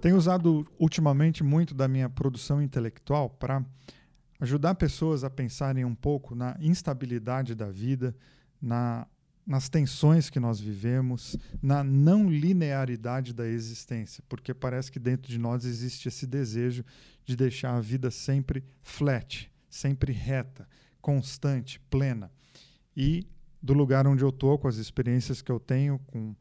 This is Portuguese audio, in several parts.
Tenho usado ultimamente muito da minha produção intelectual para ajudar pessoas a pensarem um pouco na instabilidade da vida, na, nas tensões que nós vivemos, na não linearidade da existência, porque parece que dentro de nós existe esse desejo de deixar a vida sempre flat, sempre reta, constante, plena. E do lugar onde eu estou, com as experiências que eu tenho, com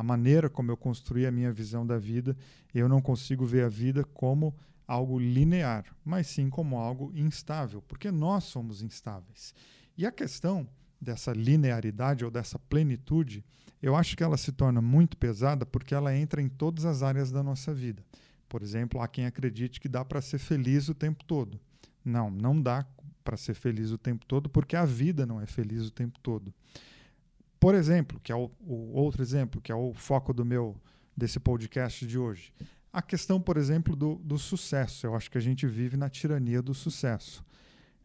a maneira como eu construí a minha visão da vida, eu não consigo ver a vida como algo linear, mas sim como algo instável, porque nós somos instáveis. E a questão dessa linearidade ou dessa plenitude, eu acho que ela se torna muito pesada porque ela entra em todas as áreas da nossa vida. Por exemplo, há quem acredite que dá para ser feliz o tempo todo. Não, não dá para ser feliz o tempo todo porque a vida não é feliz o tempo todo. Por exemplo, que é o, o outro exemplo, que é o foco do meu desse podcast de hoje. A questão, por exemplo, do, do sucesso. Eu acho que a gente vive na tirania do sucesso.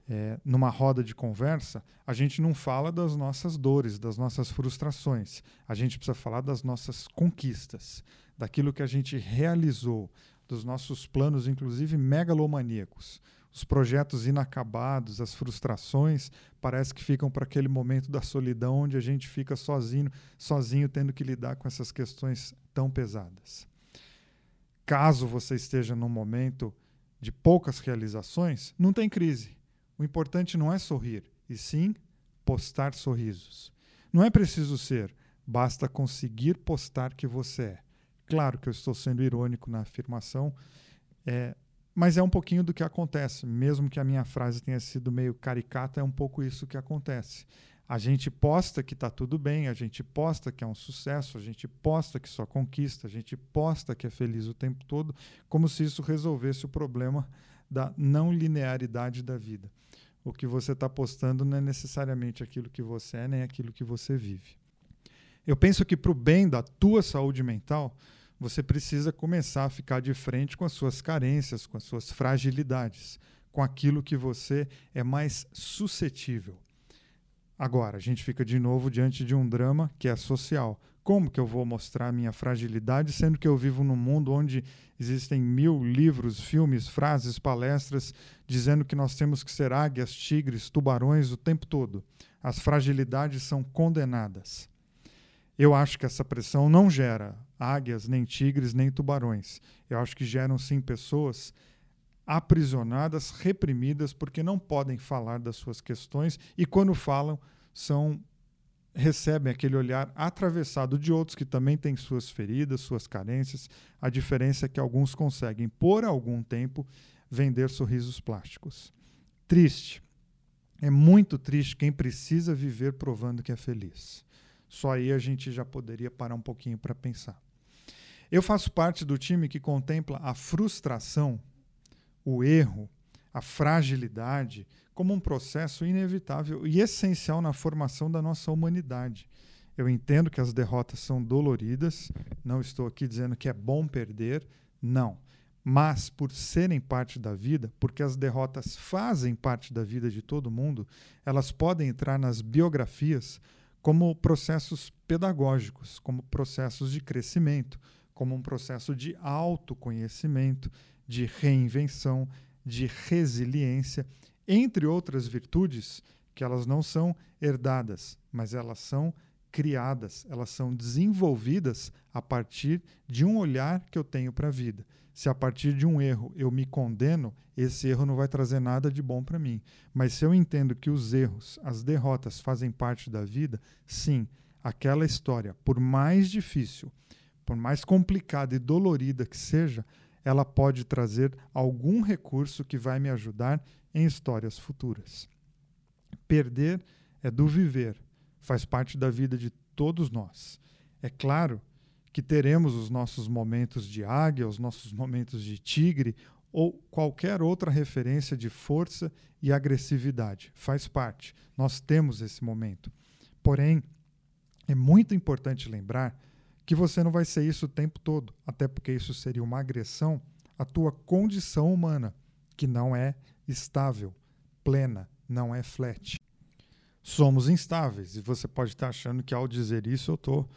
É, numa roda de conversa, a gente não fala das nossas dores, das nossas frustrações. A gente precisa falar das nossas conquistas, daquilo que a gente realizou, dos nossos planos, inclusive megalomaníacos os projetos inacabados, as frustrações, parece que ficam para aquele momento da solidão onde a gente fica sozinho, sozinho tendo que lidar com essas questões tão pesadas. Caso você esteja num momento de poucas realizações, não tem crise. O importante não é sorrir, e sim postar sorrisos. Não é preciso ser, basta conseguir postar que você é. Claro que eu estou sendo irônico na afirmação, é, mas é um pouquinho do que acontece, mesmo que a minha frase tenha sido meio caricata, é um pouco isso que acontece. A gente posta que está tudo bem, a gente posta que é um sucesso, a gente posta que só conquista, a gente posta que é feliz o tempo todo, como se isso resolvesse o problema da não linearidade da vida. O que você está postando não é necessariamente aquilo que você é, nem aquilo que você vive. Eu penso que para o bem da tua saúde mental, você precisa começar a ficar de frente com as suas carências, com as suas fragilidades, com aquilo que você é mais suscetível. Agora, a gente fica de novo diante de um drama que é social. Como que eu vou mostrar minha fragilidade, sendo que eu vivo num mundo onde existem mil livros, filmes, frases, palestras dizendo que nós temos que ser águias, tigres, tubarões o tempo todo? As fragilidades são condenadas. Eu acho que essa pressão não gera águias, nem tigres, nem tubarões. Eu acho que geram sim pessoas aprisionadas, reprimidas, porque não podem falar das suas questões e quando falam são recebem aquele olhar atravessado de outros que também têm suas feridas, suas carências. A diferença é que alguns conseguem por algum tempo vender sorrisos plásticos. Triste. É muito triste quem precisa viver provando que é feliz. Só aí a gente já poderia parar um pouquinho para pensar. Eu faço parte do time que contempla a frustração, o erro, a fragilidade como um processo inevitável e essencial na formação da nossa humanidade. Eu entendo que as derrotas são doloridas, não estou aqui dizendo que é bom perder, não. Mas por serem parte da vida, porque as derrotas fazem parte da vida de todo mundo, elas podem entrar nas biografias como processos pedagógicos, como processos de crescimento, como um processo de autoconhecimento, de reinvenção, de resiliência, entre outras virtudes que elas não são herdadas, mas elas são criadas, elas são desenvolvidas a partir de um olhar que eu tenho para a vida. Se a partir de um erro eu me condeno, esse erro não vai trazer nada de bom para mim. Mas se eu entendo que os erros, as derrotas fazem parte da vida, sim, aquela história, por mais difícil, por mais complicada e dolorida que seja, ela pode trazer algum recurso que vai me ajudar em histórias futuras. Perder é do viver, faz parte da vida de todos nós. É claro que teremos os nossos momentos de águia, os nossos momentos de tigre ou qualquer outra referência de força e agressividade. Faz parte. Nós temos esse momento. Porém, é muito importante lembrar que você não vai ser isso o tempo todo, até porque isso seria uma agressão à tua condição humana, que não é estável, plena, não é flat. Somos instáveis e você pode estar achando que ao dizer isso eu estou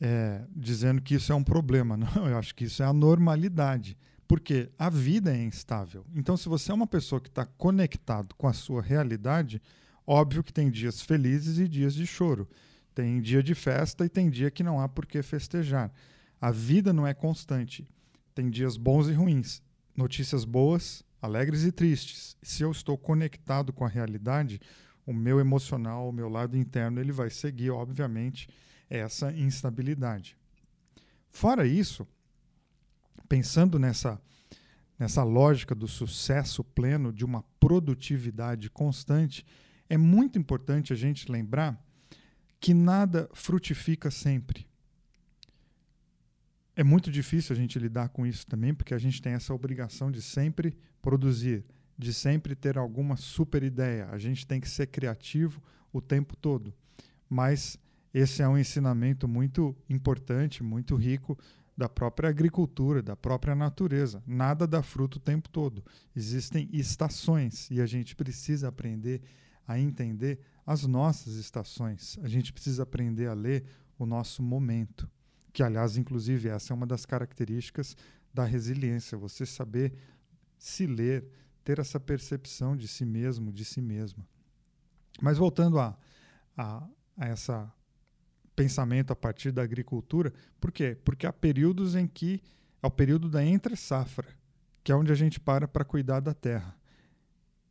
é, dizendo que isso é um problema. Não, eu acho que isso é a normalidade. Porque a vida é instável. Então, se você é uma pessoa que está conectado com a sua realidade, óbvio que tem dias felizes e dias de choro. Tem dia de festa e tem dia que não há por que festejar. A vida não é constante. Tem dias bons e ruins, notícias boas, alegres e tristes. Se eu estou conectado com a realidade, o meu emocional, o meu lado interno, ele vai seguir, obviamente, essa instabilidade. Fora isso, pensando nessa nessa lógica do sucesso pleno, de uma produtividade constante, é muito importante a gente lembrar que nada frutifica sempre. É muito difícil a gente lidar com isso também, porque a gente tem essa obrigação de sempre produzir, de sempre ter alguma super ideia. A gente tem que ser criativo o tempo todo. Mas esse é um ensinamento muito importante, muito rico da própria agricultura, da própria natureza. Nada dá fruto o tempo todo. Existem estações e a gente precisa aprender a entender as nossas estações. A gente precisa aprender a ler o nosso momento, que aliás, inclusive, essa é uma das características da resiliência, você saber se ler, ter essa percepção de si mesmo, de si mesma. Mas voltando a, a, a essa pensamento a partir da agricultura. Por quê? Porque há períodos em que é o período da entre-safra, que é onde a gente para para cuidar da terra.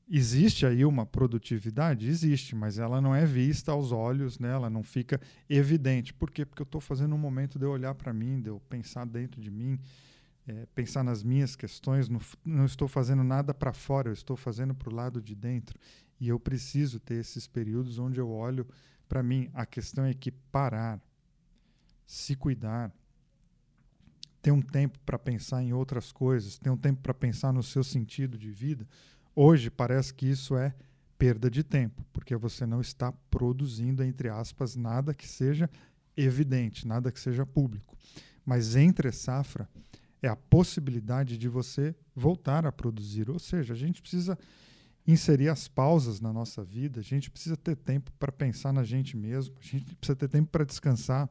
Existe aí uma produtividade? Existe, mas ela não é vista aos olhos, né? ela não fica evidente. Por quê? Porque eu estou fazendo um momento de eu olhar para mim, de eu pensar dentro de mim, é, pensar nas minhas questões. Não, não estou fazendo nada para fora, eu estou fazendo para o lado de dentro. E eu preciso ter esses períodos onde eu olho para mim, a questão é que parar, se cuidar, ter um tempo para pensar em outras coisas, ter um tempo para pensar no seu sentido de vida, hoje parece que isso é perda de tempo, porque você não está produzindo, entre aspas, nada que seja evidente, nada que seja público. Mas entre safra é a possibilidade de você voltar a produzir, ou seja, a gente precisa inserir as pausas na nossa vida, a gente precisa ter tempo para pensar na gente mesmo, a gente precisa ter tempo para descansar,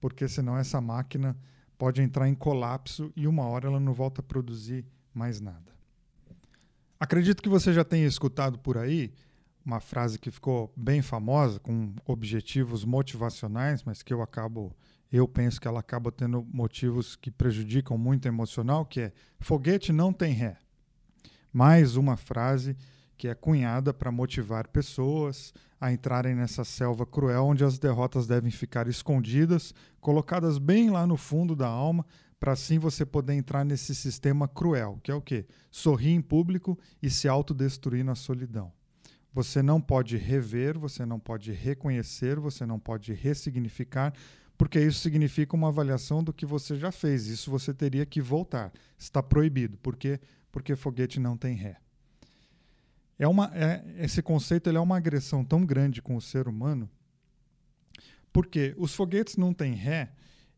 porque senão essa máquina pode entrar em colapso e uma hora ela não volta a produzir mais nada. Acredito que você já tenha escutado por aí uma frase que ficou bem famosa, com objetivos motivacionais, mas que eu acabo, eu penso que ela acaba tendo motivos que prejudicam muito o emocional, que é foguete não tem ré. Mais uma frase que é cunhada para motivar pessoas a entrarem nessa selva cruel onde as derrotas devem ficar escondidas, colocadas bem lá no fundo da alma, para assim você poder entrar nesse sistema cruel, que é o quê? Sorrir em público e se autodestruir na solidão. Você não pode rever, você não pode reconhecer, você não pode ressignificar, porque isso significa uma avaliação do que você já fez. Isso você teria que voltar. Está proibido. Por quê? porque foguete não tem ré. É uma, é, esse conceito é uma agressão tão grande com o ser humano, porque os foguetes não têm ré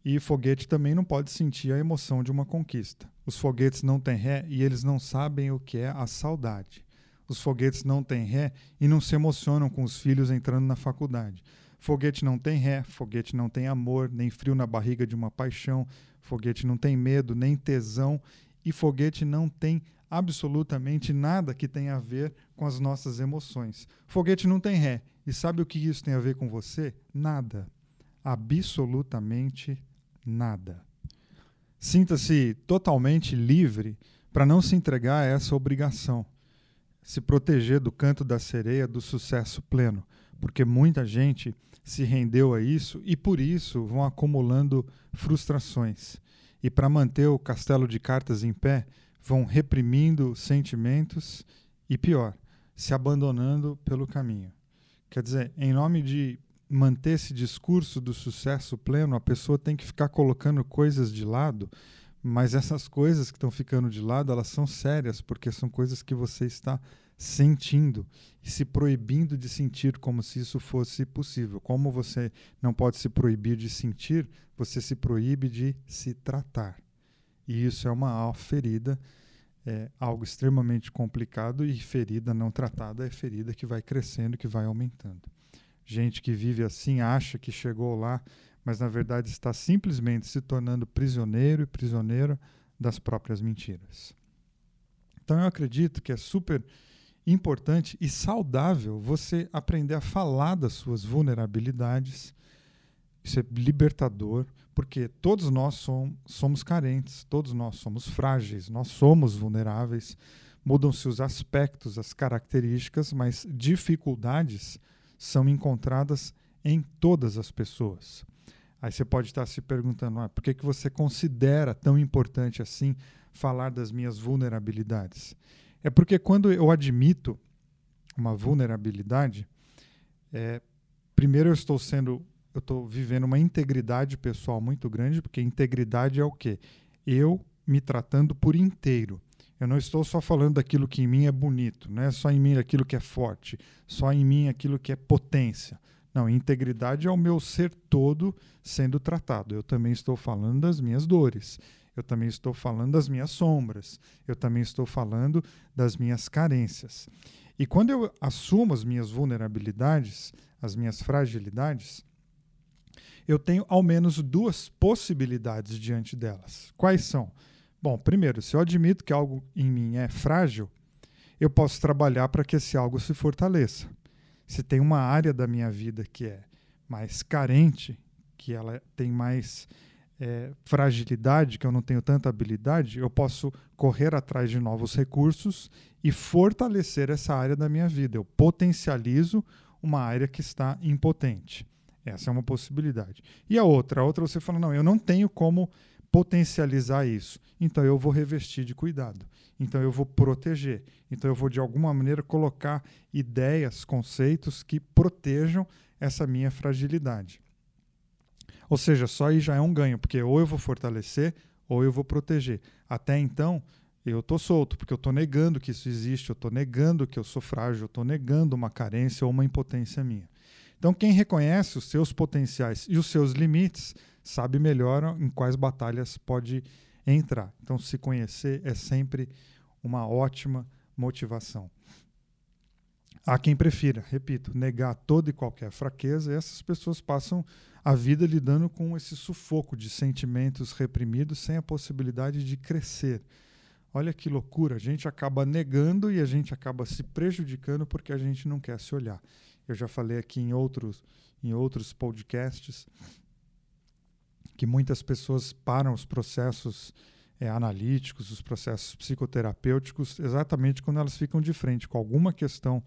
e foguete também não pode sentir a emoção de uma conquista. Os foguetes não têm ré e eles não sabem o que é a saudade. Os foguetes não têm ré e não se emocionam com os filhos entrando na faculdade. Foguete não tem ré, foguete não tem amor, nem frio na barriga de uma paixão, foguete não tem medo, nem tesão e foguete não tem absolutamente nada que tenha a ver com as nossas emoções. Foguete não tem ré. E sabe o que isso tem a ver com você? Nada. Absolutamente nada. Sinta-se totalmente livre para não se entregar a essa obrigação. Se proteger do canto da sereia do sucesso pleno, porque muita gente se rendeu a isso e por isso vão acumulando frustrações e para manter o castelo de cartas em pé, vão reprimindo sentimentos e, pior, se abandonando pelo caminho. Quer dizer, em nome de manter esse discurso do sucesso pleno, a pessoa tem que ficar colocando coisas de lado, mas essas coisas que estão ficando de lado, elas são sérias, porque são coisas que você está sentindo e se proibindo de sentir como se isso fosse possível. Como você não pode se proibir de sentir, você se proíbe de se tratar. E isso é uma ferida, é algo extremamente complicado e ferida não tratada é ferida que vai crescendo, que vai aumentando. Gente que vive assim acha que chegou lá, mas na verdade está simplesmente se tornando prisioneiro e prisioneira das próprias mentiras. Então eu acredito que é super importante e saudável você aprender a falar das suas vulnerabilidades. Isso é libertador, porque todos nós som, somos carentes, todos nós somos frágeis, nós somos vulneráveis. Mudam-se os aspectos, as características, mas dificuldades são encontradas em todas as pessoas. Aí você pode estar se perguntando, ah, por que, que você considera tão importante assim falar das minhas vulnerabilidades? É porque quando eu admito uma vulnerabilidade, é, primeiro eu estou sendo, eu estou vivendo uma integridade pessoal muito grande, porque integridade é o quê? Eu me tratando por inteiro. Eu não estou só falando daquilo que em mim é bonito, não é só em mim aquilo que é forte, só em mim aquilo que é potência. Não, integridade é o meu ser todo sendo tratado. Eu também estou falando das minhas dores. Eu também estou falando das minhas sombras. Eu também estou falando das minhas carências. E quando eu assumo as minhas vulnerabilidades, as minhas fragilidades, eu tenho ao menos duas possibilidades diante delas. Quais são? Bom, primeiro, se eu admito que algo em mim é frágil, eu posso trabalhar para que esse algo se fortaleça se tem uma área da minha vida que é mais carente, que ela tem mais é, fragilidade, que eu não tenho tanta habilidade, eu posso correr atrás de novos recursos e fortalecer essa área da minha vida. Eu potencializo uma área que está impotente. Essa é uma possibilidade. E a outra? A outra você fala, não, eu não tenho como potencializar isso. Então eu vou revestir de cuidado. Então eu vou proteger. Então eu vou de alguma maneira colocar ideias, conceitos que protejam essa minha fragilidade. Ou seja, só aí já é um ganho, porque ou eu vou fortalecer ou eu vou proteger. Até então, eu estou solto, porque eu estou negando que isso existe, eu estou negando que eu sou frágil, eu estou negando uma carência ou uma impotência minha. Então, quem reconhece os seus potenciais e os seus limites sabe melhor em quais batalhas pode entrar. Então, se conhecer é sempre uma ótima motivação. Há quem prefira, repito, negar toda e qualquer fraqueza, e essas pessoas passam a vida lidando com esse sufoco de sentimentos reprimidos sem a possibilidade de crescer. Olha que loucura, a gente acaba negando e a gente acaba se prejudicando porque a gente não quer se olhar. Eu já falei aqui em outros, em outros podcasts que muitas pessoas param os processos é, analíticos, os processos psicoterapêuticos, exatamente quando elas ficam de frente com alguma questão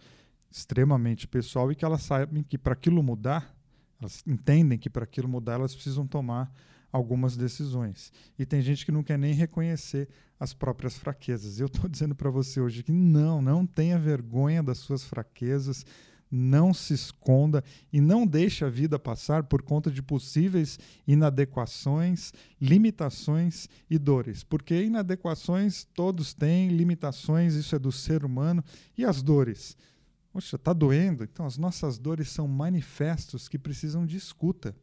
extremamente pessoal e que elas sabem que para aquilo mudar, elas entendem que para aquilo mudar elas precisam tomar algumas decisões. E tem gente que não quer nem reconhecer as próprias fraquezas. Eu estou dizendo para você hoje que não, não tenha vergonha das suas fraquezas não se esconda e não deixe a vida passar por conta de possíveis inadequações, limitações e dores. Porque inadequações todos têm, limitações, isso é do ser humano, e as dores. Poxa, está doendo? Então as nossas dores são manifestos que precisam de escuta.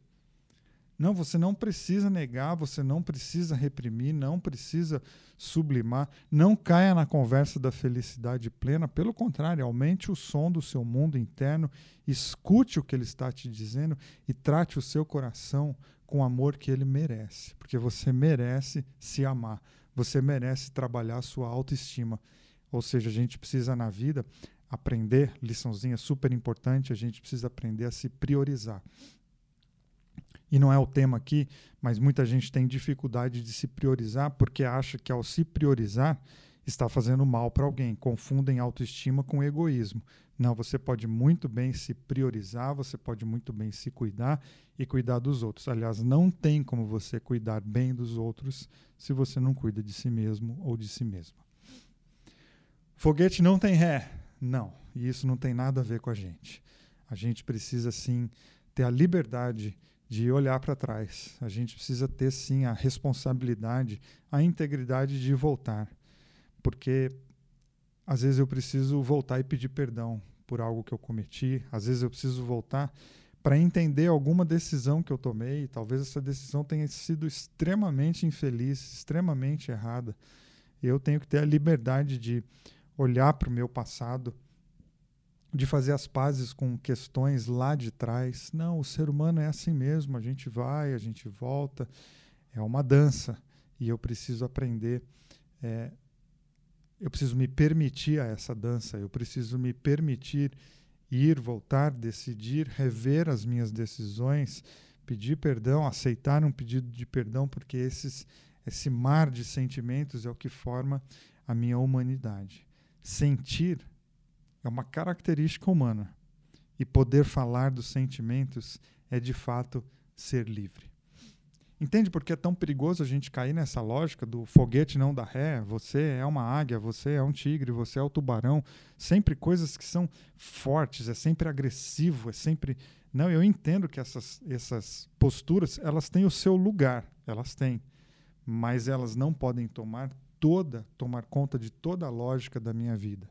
Não, você não precisa negar, você não precisa reprimir, não precisa sublimar, não caia na conversa da felicidade plena, pelo contrário, aumente o som do seu mundo interno, escute o que ele está te dizendo e trate o seu coração com o amor que ele merece, porque você merece se amar, você merece trabalhar a sua autoestima. Ou seja, a gente precisa na vida aprender, liçãozinha super importante, a gente precisa aprender a se priorizar e não é o tema aqui, mas muita gente tem dificuldade de se priorizar porque acha que ao se priorizar está fazendo mal para alguém. Confundem autoestima com egoísmo. Não, você pode muito bem se priorizar, você pode muito bem se cuidar e cuidar dos outros. Aliás, não tem como você cuidar bem dos outros se você não cuida de si mesmo ou de si mesma. Foguete não tem ré. Não, e isso não tem nada a ver com a gente. A gente precisa sim ter a liberdade de olhar para trás. A gente precisa ter sim a responsabilidade, a integridade de voltar, porque às vezes eu preciso voltar e pedir perdão por algo que eu cometi, às vezes eu preciso voltar para entender alguma decisão que eu tomei, talvez essa decisão tenha sido extremamente infeliz, extremamente errada. Eu tenho que ter a liberdade de olhar para o meu passado de fazer as pazes com questões lá de trás. Não, o ser humano é assim mesmo, a gente vai, a gente volta, é uma dança e eu preciso aprender. É, eu preciso me permitir a essa dança, eu preciso me permitir ir, voltar, decidir, rever as minhas decisões, pedir perdão, aceitar um pedido de perdão, porque esses, esse mar de sentimentos é o que forma a minha humanidade. Sentir é uma característica humana. E poder falar dos sentimentos é de fato ser livre. Entende por que é tão perigoso a gente cair nessa lógica do foguete não dá ré? Você é uma águia, você é um tigre, você é o tubarão. Sempre coisas que são fortes, é sempre agressivo, é sempre. Não, eu entendo que essas, essas posturas elas têm o seu lugar, elas têm, mas elas não podem tomar toda, tomar conta de toda a lógica da minha vida.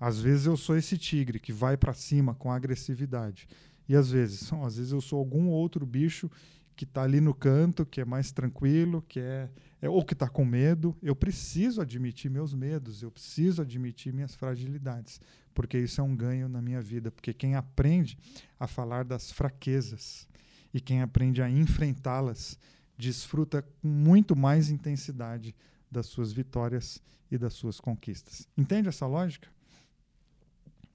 Às vezes eu sou esse tigre que vai para cima com agressividade. E às vezes, às vezes eu sou algum outro bicho que está ali no canto, que é mais tranquilo, que é, é ou que está com medo. Eu preciso admitir meus medos, eu preciso admitir minhas fragilidades, porque isso é um ganho na minha vida. Porque quem aprende a falar das fraquezas e quem aprende a enfrentá-las desfruta com muito mais intensidade das suas vitórias e das suas conquistas. Entende essa lógica?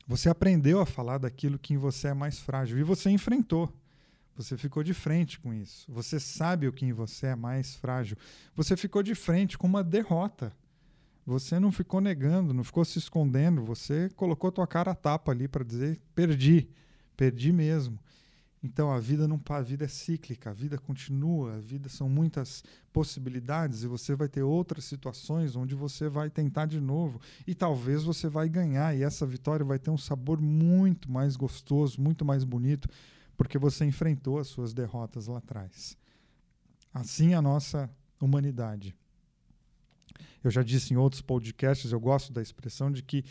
Você aprendeu a falar daquilo que em você é mais frágil e você enfrentou. Você ficou de frente com isso. Você sabe o que em você é mais frágil. Você ficou de frente com uma derrota. Você não ficou negando, não ficou se escondendo. Você colocou tua cara a tapa ali para dizer: perdi, perdi mesmo. Então a vida não a vida é cíclica, a vida continua, a vida são muitas possibilidades e você vai ter outras situações onde você vai tentar de novo e talvez você vai ganhar e essa vitória vai ter um sabor muito mais gostoso, muito mais bonito, porque você enfrentou as suas derrotas lá atrás. Assim a nossa humanidade. Eu já disse em outros podcasts, eu gosto da expressão de que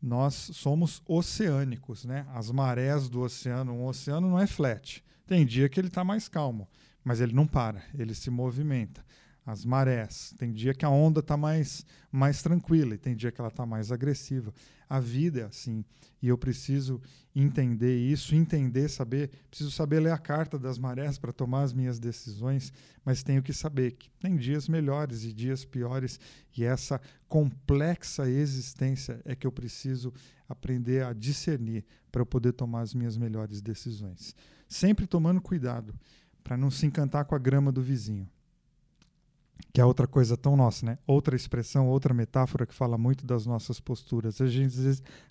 nós somos oceânicos, né? As marés do oceano, um oceano não é flat. Tem dia que ele está mais calmo, mas ele não para, ele se movimenta. As marés, tem dia que a onda está mais, mais tranquila e tem dia que ela está mais agressiva. A vida é assim. E eu preciso entender isso, entender, saber. Preciso saber ler a carta das marés para tomar as minhas decisões, mas tenho que saber que tem dias melhores e dias piores. E essa complexa existência é que eu preciso aprender a discernir para eu poder tomar as minhas melhores decisões. Sempre tomando cuidado para não se encantar com a grama do vizinho que é outra coisa tão nossa, né? Outra expressão, outra metáfora que fala muito das nossas posturas. A gente,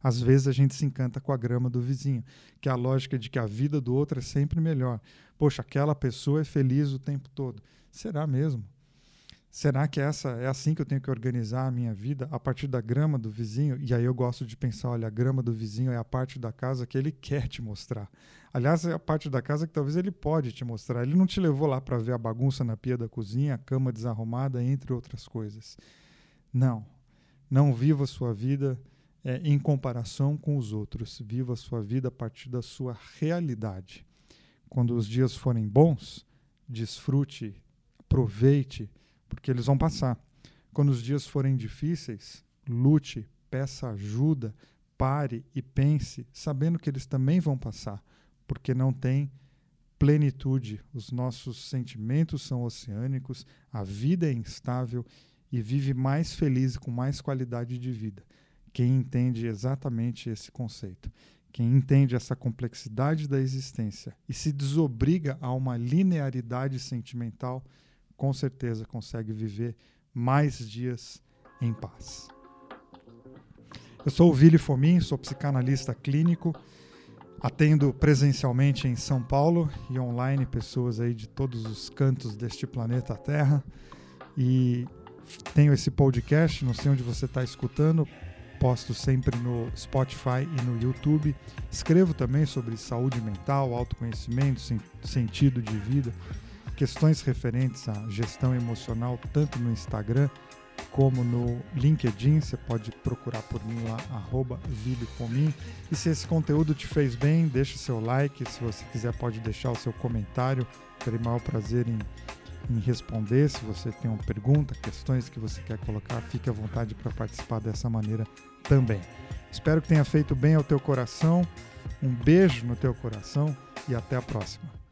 às vezes a gente se encanta com a grama do vizinho, que é a lógica de que a vida do outro é sempre melhor. Poxa, aquela pessoa é feliz o tempo todo. Será mesmo? Será que essa é assim que eu tenho que organizar a minha vida a partir da grama do vizinho? E aí eu gosto de pensar, olha, a grama do vizinho é a parte da casa que ele quer te mostrar. Aliás, é a parte da casa que talvez ele pode te mostrar. Ele não te levou lá para ver a bagunça na pia da cozinha, a cama desarrumada, entre outras coisas. Não. Não viva a sua vida é, em comparação com os outros. Viva a sua vida a partir da sua realidade. Quando os dias forem bons, desfrute, aproveite porque eles vão passar. Quando os dias forem difíceis, lute, peça ajuda, pare e pense, sabendo que eles também vão passar, porque não tem plenitude. Os nossos sentimentos são oceânicos, a vida é instável e vive mais feliz e com mais qualidade de vida. Quem entende exatamente esse conceito, quem entende essa complexidade da existência e se desobriga a uma linearidade sentimental, com certeza consegue viver mais dias em paz. Eu sou o Vili Fomin, sou psicanalista clínico, atendo presencialmente em São Paulo e online pessoas aí de todos os cantos deste planeta Terra e tenho esse podcast, não sei onde você está escutando, posto sempre no Spotify e no YouTube. Escrevo também sobre saúde mental, autoconhecimento, sentido de vida questões referentes à gestão emocional, tanto no Instagram como no LinkedIn. Você pode procurar por mim lá, arroba E se esse conteúdo te fez bem, deixa seu like. Se você quiser, pode deixar o seu comentário. Terei maior prazer em em responder. Se você tem uma pergunta, questões que você quer colocar, fique à vontade para participar dessa maneira também. Espero que tenha feito bem ao teu coração. Um beijo no teu coração e até a próxima.